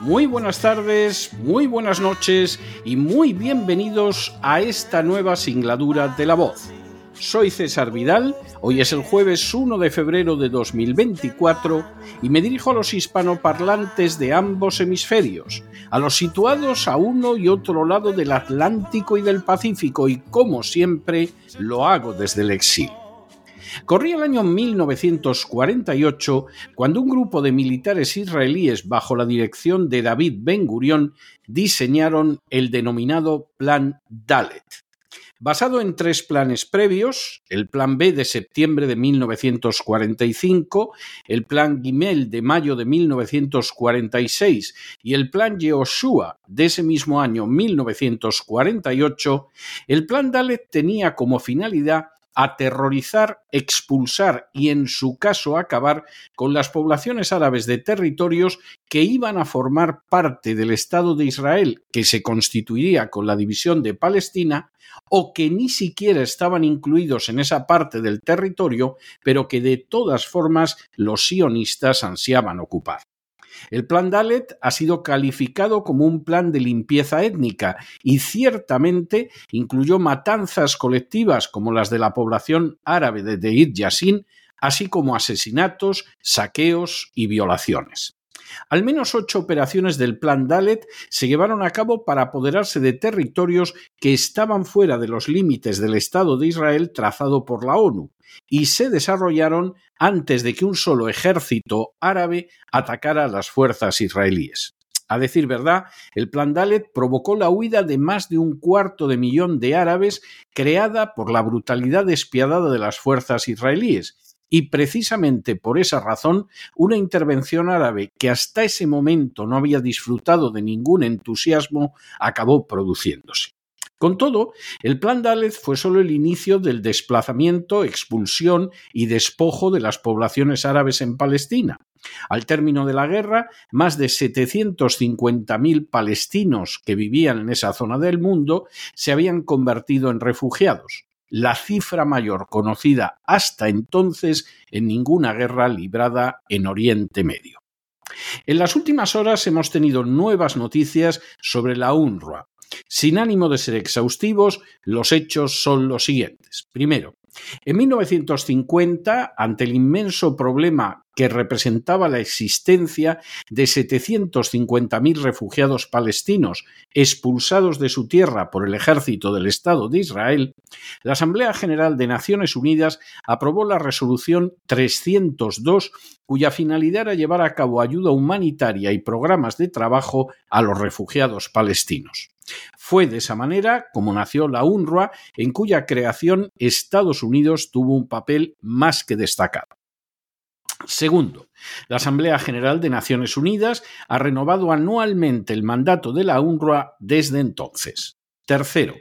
muy buenas tardes, muy buenas noches y muy bienvenidos a esta nueva singladura de la voz. Soy César Vidal, hoy es el jueves 1 de febrero de 2024 y me dirijo a los hispanoparlantes de ambos hemisferios, a los situados a uno y otro lado del Atlántico y del Pacífico y como siempre lo hago desde el exilio. Corría el año 1948 cuando un grupo de militares israelíes bajo la dirección de David Ben Gurion diseñaron el denominado Plan Dalet. Basado en tres planes previos, el Plan B de septiembre de 1945, el Plan Gimel de mayo de 1946 y el Plan Yehoshua de ese mismo año 1948, el Plan Dalet tenía como finalidad aterrorizar, expulsar y en su caso acabar con las poblaciones árabes de territorios que iban a formar parte del Estado de Israel, que se constituiría con la división de Palestina, o que ni siquiera estaban incluidos en esa parte del territorio, pero que de todas formas los sionistas ansiaban ocupar. El plan Dalet ha sido calificado como un plan de limpieza étnica y ciertamente incluyó matanzas colectivas como las de la población árabe de Deir Yassin, así como asesinatos, saqueos y violaciones. Al menos ocho operaciones del Plan Dalet se llevaron a cabo para apoderarse de territorios que estaban fuera de los límites del Estado de Israel trazado por la ONU, y se desarrollaron antes de que un solo ejército árabe atacara las fuerzas israelíes. A decir verdad, el plan Dalet provocó la huida de más de un cuarto de millón de árabes creada por la brutalidad despiadada de las fuerzas israelíes, y precisamente por esa razón una intervención árabe que hasta ese momento no había disfrutado de ningún entusiasmo acabó produciéndose. Con todo, el plan Dalet fue solo el inicio del desplazamiento, expulsión y despojo de las poblaciones árabes en Palestina. Al término de la guerra, más de 750.000 palestinos que vivían en esa zona del mundo se habían convertido en refugiados la cifra mayor conocida hasta entonces en ninguna guerra librada en Oriente Medio. En las últimas horas hemos tenido nuevas noticias sobre la UNRWA. Sin ánimo de ser exhaustivos, los hechos son los siguientes. Primero, en 1950, ante el inmenso problema que representaba la existencia de 750.000 refugiados palestinos expulsados de su tierra por el ejército del Estado de Israel, la Asamblea General de Naciones Unidas aprobó la resolución 302 cuya finalidad era llevar a cabo ayuda humanitaria y programas de trabajo a los refugiados palestinos. Fue de esa manera como nació la UNRWA, en cuya creación Estados Unidos tuvo un papel más que destacado. Segundo, la Asamblea General de Naciones Unidas ha renovado anualmente el mandato de la UNRWA desde entonces. Tercero,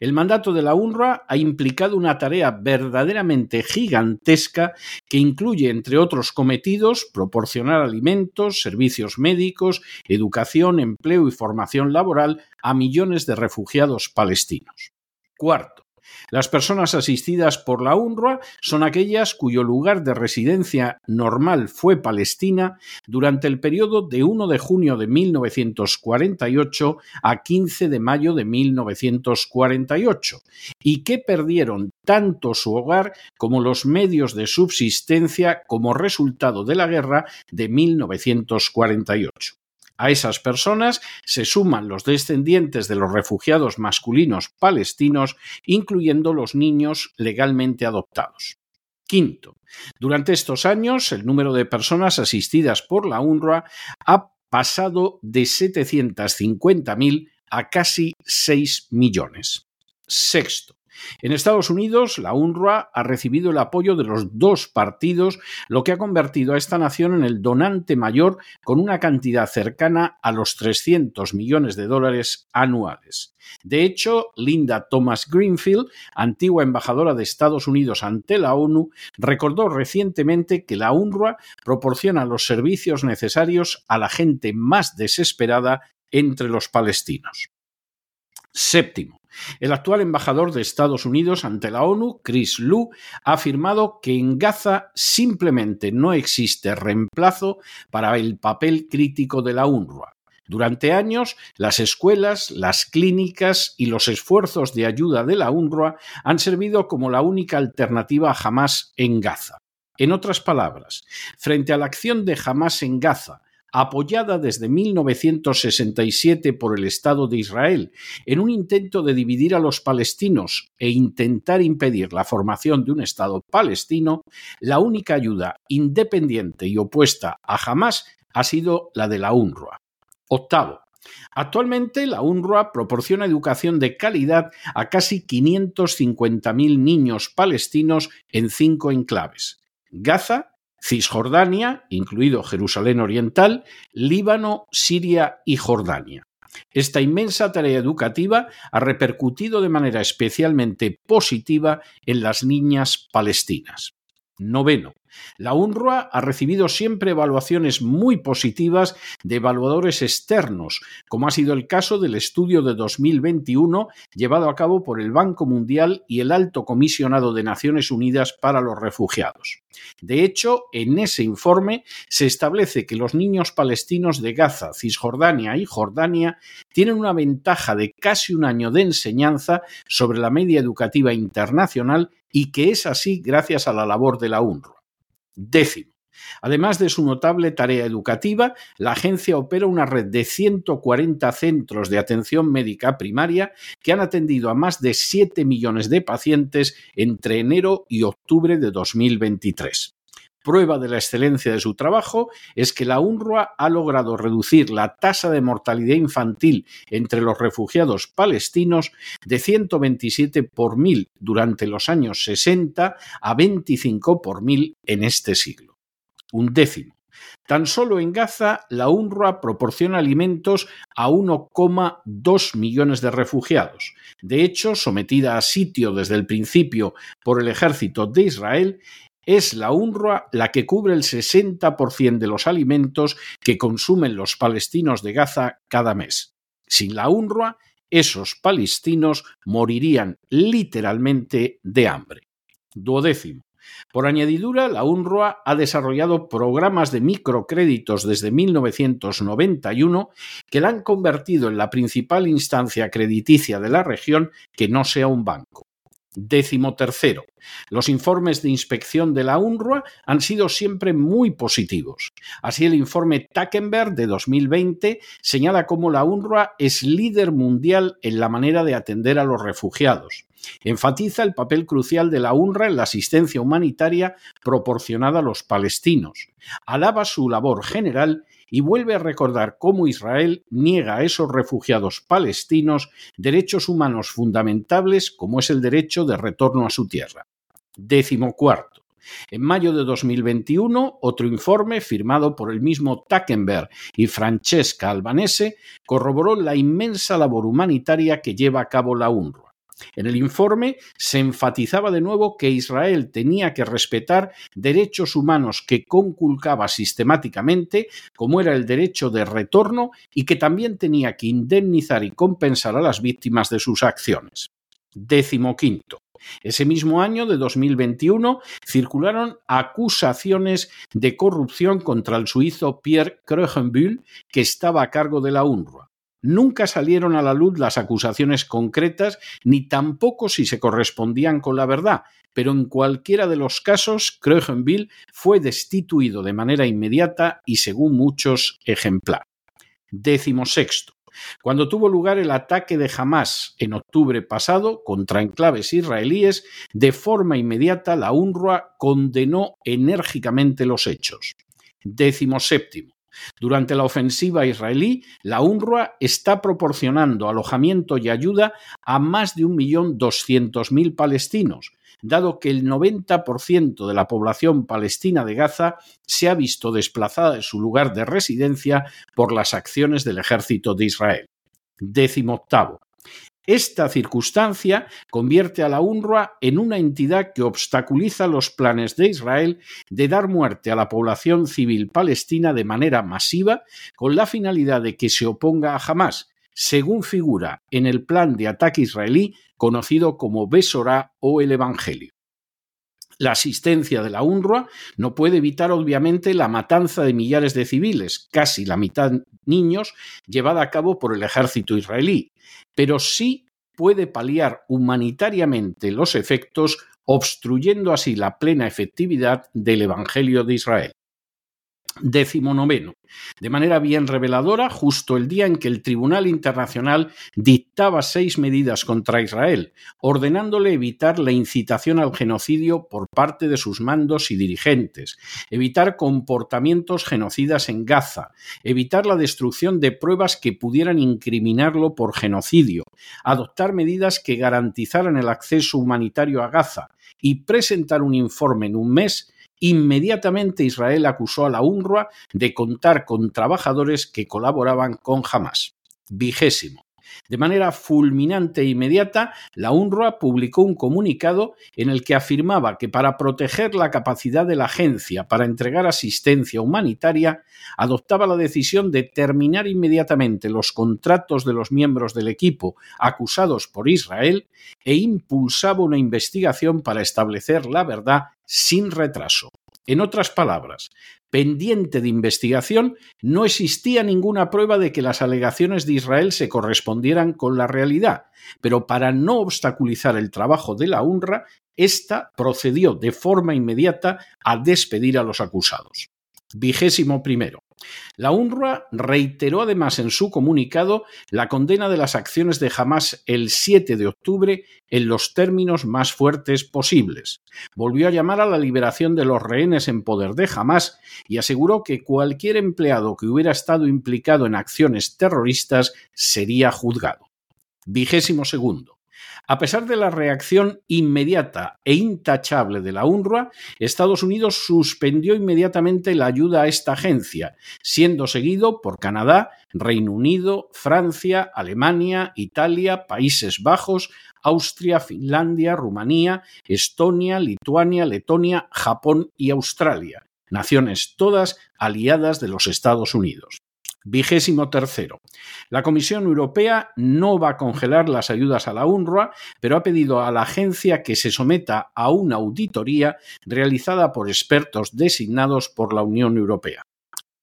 el mandato de la UNRWA ha implicado una tarea verdaderamente gigantesca que incluye, entre otros cometidos, proporcionar alimentos, servicios médicos, educación, empleo y formación laboral a millones de refugiados palestinos. Cuarto, las personas asistidas por la UNRWA son aquellas cuyo lugar de residencia normal fue Palestina durante el periodo de 1 de junio de 1948 a 15 de mayo de 1948 y que perdieron tanto su hogar como los medios de subsistencia como resultado de la guerra de 1948. A esas personas se suman los descendientes de los refugiados masculinos palestinos, incluyendo los niños legalmente adoptados. Quinto, durante estos años el número de personas asistidas por la UNRWA ha pasado de 750.000 a casi 6 millones. Sexto, en Estados Unidos, la UNRWA ha recibido el apoyo de los dos partidos, lo que ha convertido a esta nación en el donante mayor con una cantidad cercana a los 300 millones de dólares anuales. De hecho, Linda Thomas Greenfield, antigua embajadora de Estados Unidos ante la ONU, recordó recientemente que la UNRWA proporciona los servicios necesarios a la gente más desesperada entre los palestinos. Séptimo, el actual embajador de Estados Unidos ante la ONU, Chris Lu, ha afirmado que en Gaza simplemente no existe reemplazo para el papel crítico de la UNRWA. Durante años, las escuelas, las clínicas y los esfuerzos de ayuda de la UNRWA han servido como la única alternativa a Hamas en Gaza. En otras palabras, frente a la acción de Hamas en Gaza apoyada desde 1967 por el Estado de Israel, en un intento de dividir a los palestinos e intentar impedir la formación de un Estado palestino, la única ayuda independiente y opuesta a Hamas ha sido la de la UNRWA. Octavo, Actualmente, la UNRWA proporciona educación de calidad a casi 550.000 niños palestinos en cinco enclaves: Gaza, Cisjordania, incluido Jerusalén Oriental, Líbano, Siria y Jordania. Esta inmensa tarea educativa ha repercutido de manera especialmente positiva en las niñas palestinas. Noveno. La UNRWA ha recibido siempre evaluaciones muy positivas de evaluadores externos, como ha sido el caso del estudio de 2021 llevado a cabo por el Banco Mundial y el Alto Comisionado de Naciones Unidas para los Refugiados. De hecho, en ese informe se establece que los niños palestinos de Gaza, Cisjordania y Jordania tienen una ventaja de casi un año de enseñanza sobre la media educativa internacional y que es así gracias a la labor de la UNRWA. Décimo. Además de su notable tarea educativa, la agencia opera una red de 140 centros de atención médica primaria que han atendido a más de 7 millones de pacientes entre enero y octubre de 2023. Prueba de la excelencia de su trabajo es que la UNRWA ha logrado reducir la tasa de mortalidad infantil entre los refugiados palestinos de 127 por mil durante los años 60 a 25 por mil en este siglo. Un décimo. Tan solo en Gaza, la UNRWA proporciona alimentos a 1,2 millones de refugiados. De hecho, sometida a sitio desde el principio por el ejército de Israel, es la UNRWA la que cubre el 60% de los alimentos que consumen los palestinos de Gaza cada mes. Sin la UNRWA, esos palestinos morirían literalmente de hambre. Duodécimo. Por añadidura, la UNRWA ha desarrollado programas de microcréditos desde 1991 que la han convertido en la principal instancia crediticia de la región que no sea un banco. Décimo tercero. Los informes de inspección de la UNRWA han sido siempre muy positivos. Así, el informe Tackenberg de 2020 señala cómo la UNRWA es líder mundial en la manera de atender a los refugiados. Enfatiza el papel crucial de la UNRWA en la asistencia humanitaria proporcionada a los palestinos. Alaba su labor general y vuelve a recordar cómo Israel niega a esos refugiados palestinos derechos humanos fundamentales como es el derecho de retorno a su tierra. Décimo cuarto. En mayo de 2021, otro informe firmado por el mismo Tackenberg y Francesca Albanese corroboró la inmensa labor humanitaria que lleva a cabo la UNRWA. En el informe se enfatizaba de nuevo que Israel tenía que respetar derechos humanos que conculcaba sistemáticamente, como era el derecho de retorno, y que también tenía que indemnizar y compensar a las víctimas de sus acciones. Décimo quinto. Ese mismo año de 2021 circularon acusaciones de corrupción contra el suizo Pierre Krögenbühl, que estaba a cargo de la UNRWA. Nunca salieron a la luz las acusaciones concretas ni tampoco si se correspondían con la verdad, pero en cualquiera de los casos, Krögenbill fue destituido de manera inmediata y según muchos ejemplar. Decimosexto. Cuando tuvo lugar el ataque de Hamas en octubre pasado contra enclaves israelíes, de forma inmediata la UNRWA condenó enérgicamente los hechos. Décimo séptimo. Durante la ofensiva israelí, la UNRWA está proporcionando alojamiento y ayuda a más de 1.200.000 palestinos, dado que el 90% de la población palestina de Gaza se ha visto desplazada de su lugar de residencia por las acciones del ejército de Israel. Décimo octavo. Esta circunstancia convierte a la UNRWA en una entidad que obstaculiza los planes de Israel de dar muerte a la población civil palestina de manera masiva con la finalidad de que se oponga a Hamas, según figura en el plan de ataque israelí conocido como Besorá o el Evangelio. La asistencia de la UNRWA no puede evitar obviamente la matanza de millares de civiles, casi la mitad niños, llevada a cabo por el ejército israelí, pero sí puede paliar humanitariamente los efectos, obstruyendo así la plena efectividad del Evangelio de Israel. Décimo noveno. De manera bien reveladora, justo el día en que el Tribunal Internacional dictaba seis medidas contra Israel, ordenándole evitar la incitación al genocidio por parte de sus mandos y dirigentes, evitar comportamientos genocidas en Gaza, evitar la destrucción de pruebas que pudieran incriminarlo por genocidio, adoptar medidas que garantizaran el acceso humanitario a Gaza y presentar un informe en un mes Inmediatamente Israel acusó a la UNRWA de contar con trabajadores que colaboraban con Hamas. Vigésimo. De manera fulminante e inmediata, la UNRWA publicó un comunicado en el que afirmaba que para proteger la capacidad de la agencia para entregar asistencia humanitaria, adoptaba la decisión de terminar inmediatamente los contratos de los miembros del equipo acusados por Israel e impulsaba una investigación para establecer la verdad sin retraso. En otras palabras, pendiente de investigación, no existía ninguna prueba de que las alegaciones de Israel se correspondieran con la realidad, pero para no obstaculizar el trabajo de la UNRWA, ésta procedió de forma inmediata a despedir a los acusados. Vigésimo primero. La UNRWA reiteró además en su comunicado la condena de las acciones de Hamas el 7 de octubre en los términos más fuertes posibles. Volvió a llamar a la liberación de los rehenes en poder de Hamas y aseguró que cualquier empleado que hubiera estado implicado en acciones terroristas sería juzgado. Vigésimo segundo. A pesar de la reacción inmediata e intachable de la UNRWA, Estados Unidos suspendió inmediatamente la ayuda a esta agencia, siendo seguido por Canadá, Reino Unido, Francia, Alemania, Italia, Países Bajos, Austria, Finlandia, Rumanía, Estonia, Lituania, Letonia, Japón y Australia, naciones todas aliadas de los Estados Unidos. Vigésimo tercero. La Comisión Europea no va a congelar las ayudas a la UNRWA, pero ha pedido a la agencia que se someta a una auditoría realizada por expertos designados por la Unión Europea.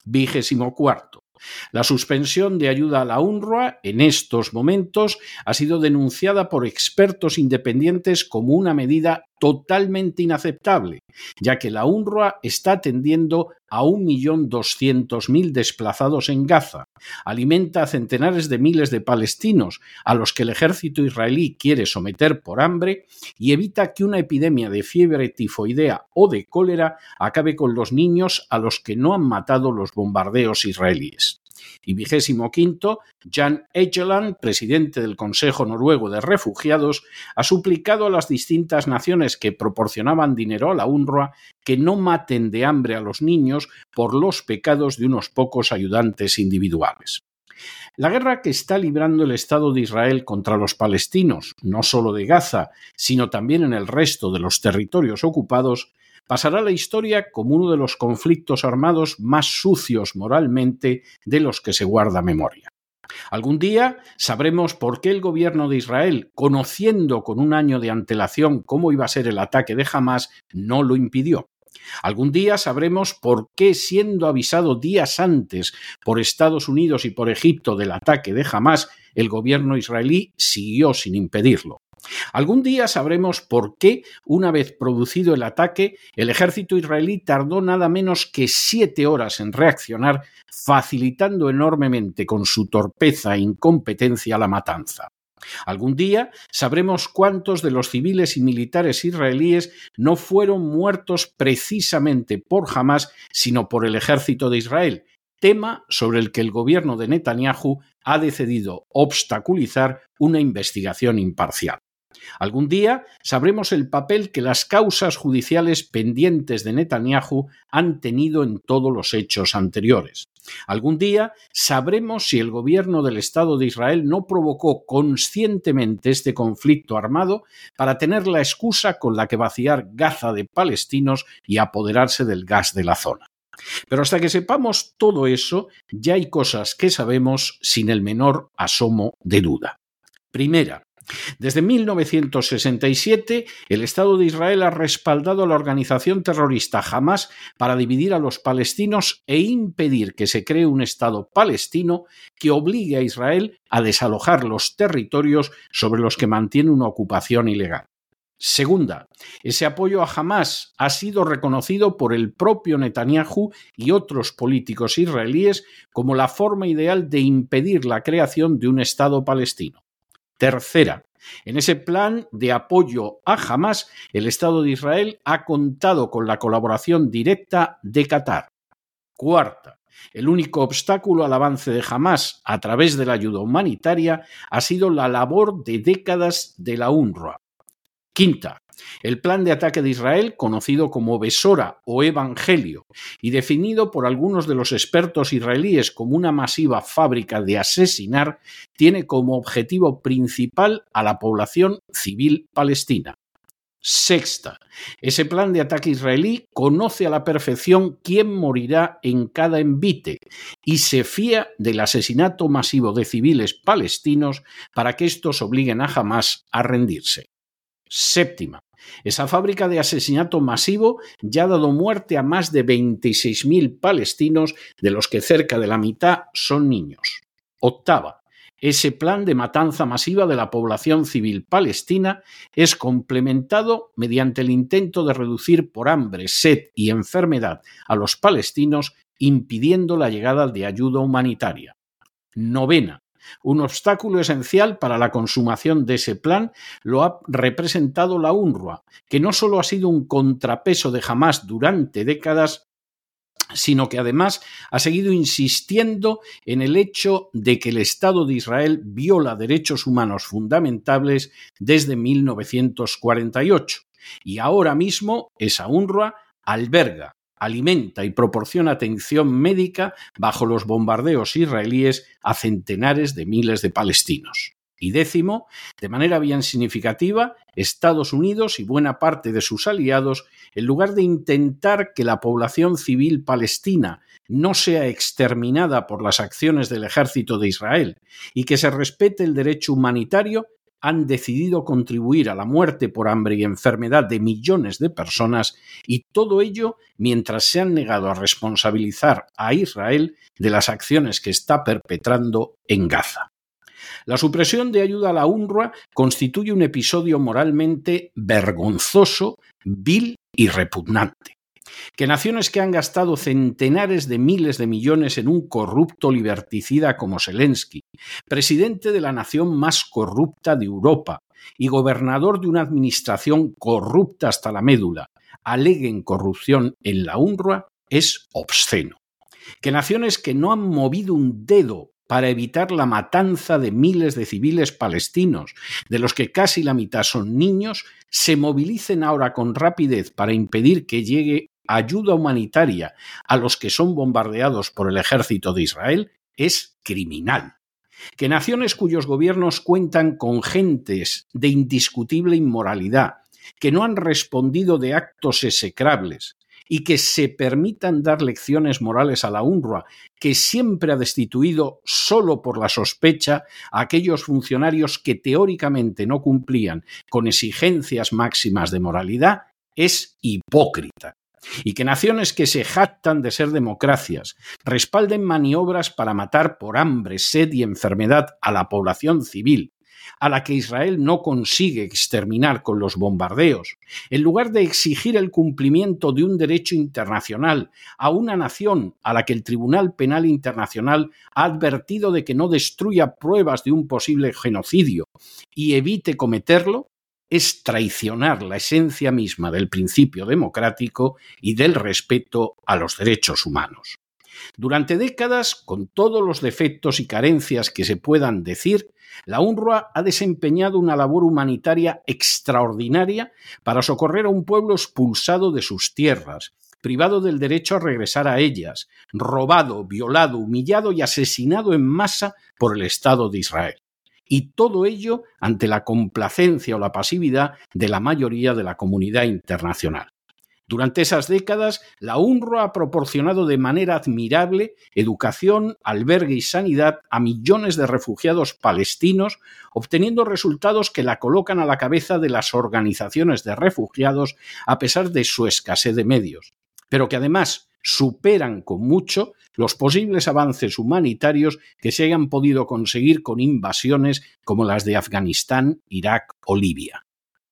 Vigésimo cuarto. La suspensión de ayuda a la UNRWA en estos momentos ha sido denunciada por expertos independientes como una medida totalmente inaceptable, ya que la UNRWA está atendiendo a 1.200.000 desplazados en Gaza, alimenta a centenares de miles de palestinos a los que el ejército israelí quiere someter por hambre y evita que una epidemia de fiebre tifoidea o de cólera acabe con los niños a los que no han matado los bombardeos israelíes. Y vigésimo quinto, Jan Egeland, presidente del Consejo Noruego de Refugiados, ha suplicado a las distintas naciones que proporcionaban dinero a la UNRWA que no maten de hambre a los niños por los pecados de unos pocos ayudantes individuales. La guerra que está librando el Estado de Israel contra los palestinos, no solo de Gaza, sino también en el resto de los territorios ocupados, pasará a la historia como uno de los conflictos armados más sucios moralmente de los que se guarda memoria. Algún día sabremos por qué el gobierno de Israel, conociendo con un año de antelación cómo iba a ser el ataque de Hamas, no lo impidió. Algún día sabremos por qué, siendo avisado días antes por Estados Unidos y por Egipto del ataque de Hamas, el gobierno israelí siguió sin impedirlo. Algún día sabremos por qué, una vez producido el ataque, el ejército israelí tardó nada menos que siete horas en reaccionar, facilitando enormemente con su torpeza e incompetencia la matanza. Algún día sabremos cuántos de los civiles y militares israelíes no fueron muertos precisamente por Hamas, sino por el ejército de Israel, tema sobre el que el gobierno de Netanyahu ha decidido obstaculizar una investigación imparcial. Algún día sabremos el papel que las causas judiciales pendientes de Netanyahu han tenido en todos los hechos anteriores. Algún día sabremos si el gobierno del Estado de Israel no provocó conscientemente este conflicto armado para tener la excusa con la que vaciar Gaza de palestinos y apoderarse del gas de la zona. Pero hasta que sepamos todo eso, ya hay cosas que sabemos sin el menor asomo de duda. Primera, desde 1967, el Estado de Israel ha respaldado a la organización terrorista Hamas para dividir a los palestinos e impedir que se cree un Estado palestino que obligue a Israel a desalojar los territorios sobre los que mantiene una ocupación ilegal. Segunda, ese apoyo a Hamas ha sido reconocido por el propio Netanyahu y otros políticos israelíes como la forma ideal de impedir la creación de un Estado palestino. Tercera, en ese plan de apoyo a Hamas, el Estado de Israel ha contado con la colaboración directa de Qatar. Cuarta, el único obstáculo al avance de Hamas a través de la ayuda humanitaria ha sido la labor de décadas de la UNRWA. Quinta, el plan de ataque de Israel, conocido como Besora o Evangelio, y definido por algunos de los expertos israelíes como una masiva fábrica de asesinar, tiene como objetivo principal a la población civil palestina. Sexta, ese plan de ataque israelí conoce a la perfección quién morirá en cada envite y se fía del asesinato masivo de civiles palestinos para que estos obliguen a Hamas a rendirse. Séptima. Esa fábrica de asesinato masivo ya ha dado muerte a más de 26.000 palestinos, de los que cerca de la mitad son niños. Octava. Ese plan de matanza masiva de la población civil palestina es complementado mediante el intento de reducir por hambre, sed y enfermedad a los palestinos, impidiendo la llegada de ayuda humanitaria. Novena. Un obstáculo esencial para la consumación de ese plan lo ha representado la UNRWA, que no solo ha sido un contrapeso de Hamas durante décadas, sino que además ha seguido insistiendo en el hecho de que el Estado de Israel viola derechos humanos fundamentales desde 1948. Y ahora mismo esa UNRWA alberga alimenta y proporciona atención médica bajo los bombardeos israelíes a centenares de miles de palestinos. Y décimo, de manera bien significativa, Estados Unidos y buena parte de sus aliados, en lugar de intentar que la población civil palestina no sea exterminada por las acciones del ejército de Israel y que se respete el derecho humanitario, han decidido contribuir a la muerte por hambre y enfermedad de millones de personas y todo ello mientras se han negado a responsabilizar a Israel de las acciones que está perpetrando en Gaza. La supresión de ayuda a la UNRWA constituye un episodio moralmente vergonzoso, vil y repugnante que naciones que han gastado centenares de miles de millones en un corrupto liberticida como Zelensky, presidente de la nación más corrupta de Europa y gobernador de una administración corrupta hasta la médula, aleguen corrupción en la UNRWA es obsceno. Que naciones que no han movido un dedo para evitar la matanza de miles de civiles palestinos, de los que casi la mitad son niños, se movilicen ahora con rapidez para impedir que llegue ayuda humanitaria a los que son bombardeados por el ejército de Israel es criminal. Que naciones cuyos gobiernos cuentan con gentes de indiscutible inmoralidad, que no han respondido de actos execrables y que se permitan dar lecciones morales a la UNRWA, que siempre ha destituido solo por la sospecha a aquellos funcionarios que teóricamente no cumplían con exigencias máximas de moralidad, es hipócrita y que naciones que se jactan de ser democracias respalden maniobras para matar por hambre, sed y enfermedad a la población civil, a la que Israel no consigue exterminar con los bombardeos, en lugar de exigir el cumplimiento de un derecho internacional a una nación a la que el Tribunal Penal Internacional ha advertido de que no destruya pruebas de un posible genocidio y evite cometerlo, es traicionar la esencia misma del principio democrático y del respeto a los derechos humanos. Durante décadas, con todos los defectos y carencias que se puedan decir, la UNRWA ha desempeñado una labor humanitaria extraordinaria para socorrer a un pueblo expulsado de sus tierras, privado del derecho a regresar a ellas, robado, violado, humillado y asesinado en masa por el Estado de Israel. Y todo ello ante la complacencia o la pasividad de la mayoría de la comunidad internacional. Durante esas décadas, la UNRWA ha proporcionado de manera admirable educación, albergue y sanidad a millones de refugiados palestinos, obteniendo resultados que la colocan a la cabeza de las organizaciones de refugiados a pesar de su escasez de medios, pero que además superan con mucho los posibles avances humanitarios que se hayan podido conseguir con invasiones como las de Afganistán, Irak o Libia.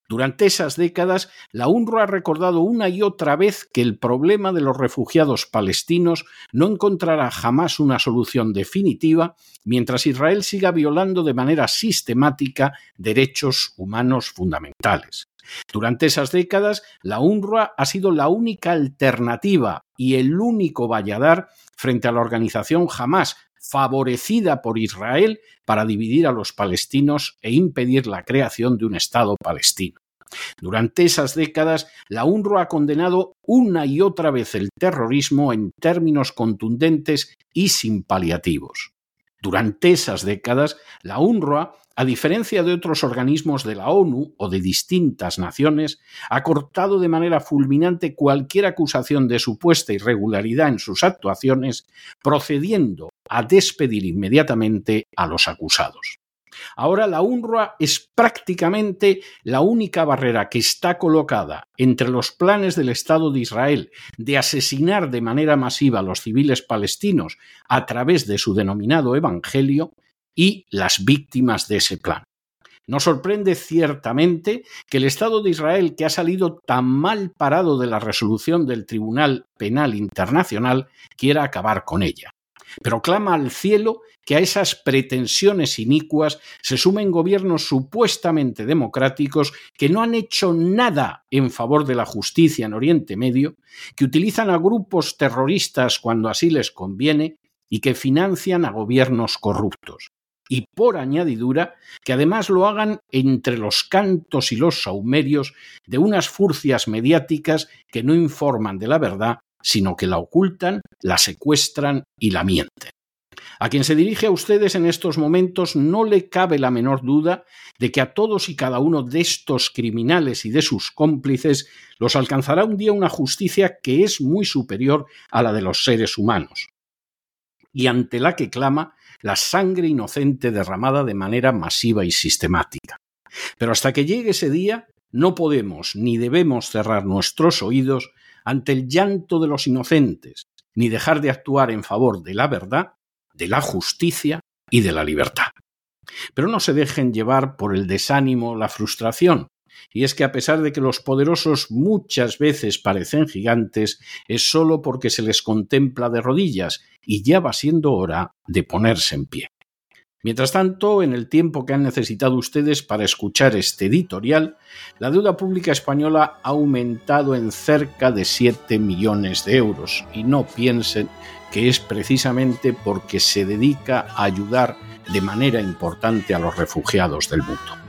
Durante esas décadas, la UNRWA ha recordado una y otra vez que el problema de los refugiados palestinos no encontrará jamás una solución definitiva mientras Israel siga violando de manera sistemática derechos humanos fundamentales. Durante esas décadas, la UNRWA ha sido la única alternativa y el único valladar frente a la organización Hamas, favorecida por Israel para dividir a los palestinos e impedir la creación de un Estado palestino. Durante esas décadas, la UNRWA ha condenado una y otra vez el terrorismo en términos contundentes y sin paliativos. Durante esas décadas, la UNRWA, a diferencia de otros organismos de la ONU o de distintas naciones, ha cortado de manera fulminante cualquier acusación de supuesta irregularidad en sus actuaciones, procediendo a despedir inmediatamente a los acusados. Ahora la UNRWA es prácticamente la única barrera que está colocada entre los planes del Estado de Israel de asesinar de manera masiva a los civiles palestinos a través de su denominado Evangelio y las víctimas de ese plan. No sorprende ciertamente que el Estado de Israel, que ha salido tan mal parado de la resolución del Tribunal Penal Internacional, quiera acabar con ella pero clama al cielo que a esas pretensiones inicuas se sumen gobiernos supuestamente democráticos que no han hecho nada en favor de la justicia en Oriente Medio, que utilizan a grupos terroristas cuando así les conviene y que financian a gobiernos corruptos. Y por añadidura, que además lo hagan entre los cantos y los saumerios de unas furcias mediáticas que no informan de la verdad sino que la ocultan, la secuestran y la mienten. A quien se dirige a ustedes en estos momentos no le cabe la menor duda de que a todos y cada uno de estos criminales y de sus cómplices los alcanzará un día una justicia que es muy superior a la de los seres humanos, y ante la que clama la sangre inocente derramada de manera masiva y sistemática. Pero hasta que llegue ese día, no podemos ni debemos cerrar nuestros oídos ante el llanto de los inocentes, ni dejar de actuar en favor de la verdad, de la justicia y de la libertad. Pero no se dejen llevar por el desánimo, la frustración, y es que a pesar de que los poderosos muchas veces parecen gigantes, es solo porque se les contempla de rodillas y ya va siendo hora de ponerse en pie. Mientras tanto, en el tiempo que han necesitado ustedes para escuchar este editorial, la deuda pública española ha aumentado en cerca de 7 millones de euros y no piensen que es precisamente porque se dedica a ayudar de manera importante a los refugiados del mundo.